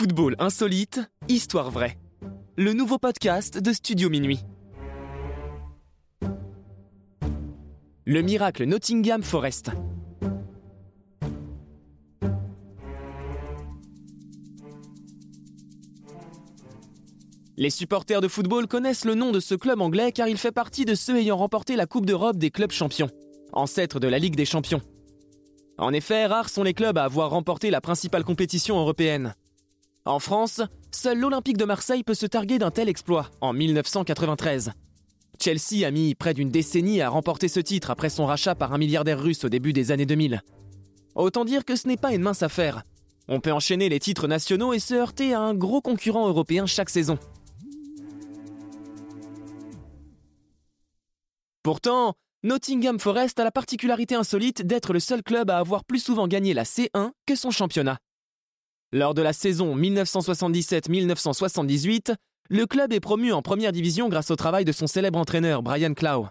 Football insolite, histoire vraie. Le nouveau podcast de Studio Minuit. Le miracle Nottingham Forest. Les supporters de football connaissent le nom de ce club anglais car il fait partie de ceux ayant remporté la Coupe d'Europe des clubs champions, ancêtre de la Ligue des champions. En effet, rares sont les clubs à avoir remporté la principale compétition européenne. En France, seul l'Olympique de Marseille peut se targuer d'un tel exploit, en 1993. Chelsea a mis près d'une décennie à remporter ce titre après son rachat par un milliardaire russe au début des années 2000. Autant dire que ce n'est pas une mince affaire. On peut enchaîner les titres nationaux et se heurter à un gros concurrent européen chaque saison. Pourtant, Nottingham Forest a la particularité insolite d'être le seul club à avoir plus souvent gagné la C1 que son championnat. Lors de la saison 1977-1978, le club est promu en première division grâce au travail de son célèbre entraîneur Brian Clough.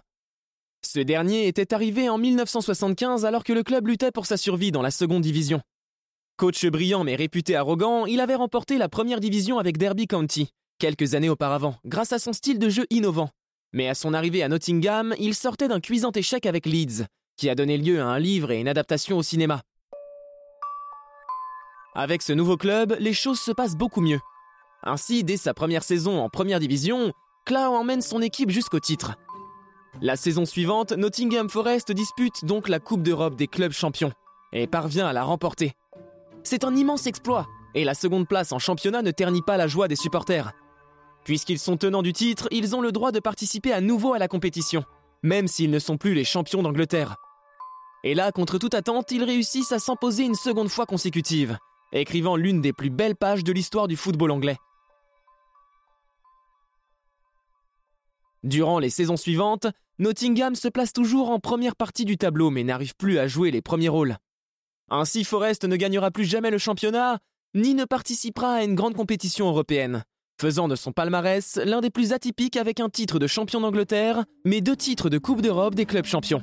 Ce dernier était arrivé en 1975 alors que le club luttait pour sa survie dans la seconde division. Coach brillant mais réputé arrogant, il avait remporté la première division avec Derby County, quelques années auparavant, grâce à son style de jeu innovant. Mais à son arrivée à Nottingham, il sortait d'un cuisant échec avec Leeds, qui a donné lieu à un livre et une adaptation au cinéma. Avec ce nouveau club, les choses se passent beaucoup mieux. Ainsi, dès sa première saison en première division, Clough emmène son équipe jusqu'au titre. La saison suivante, Nottingham Forest dispute donc la Coupe d'Europe des clubs champions et parvient à la remporter. C'est un immense exploit, et la seconde place en championnat ne ternit pas la joie des supporters. Puisqu'ils sont tenants du titre, ils ont le droit de participer à nouveau à la compétition, même s'ils ne sont plus les champions d'Angleterre. Et là, contre toute attente, ils réussissent à s'imposer une seconde fois consécutive, écrivant l'une des plus belles pages de l'histoire du football anglais. Durant les saisons suivantes, Nottingham se place toujours en première partie du tableau mais n'arrive plus à jouer les premiers rôles. Ainsi, Forest ne gagnera plus jamais le championnat, ni ne participera à une grande compétition européenne, faisant de son palmarès l'un des plus atypiques avec un titre de champion d'Angleterre, mais deux titres de Coupe d'Europe des clubs champions.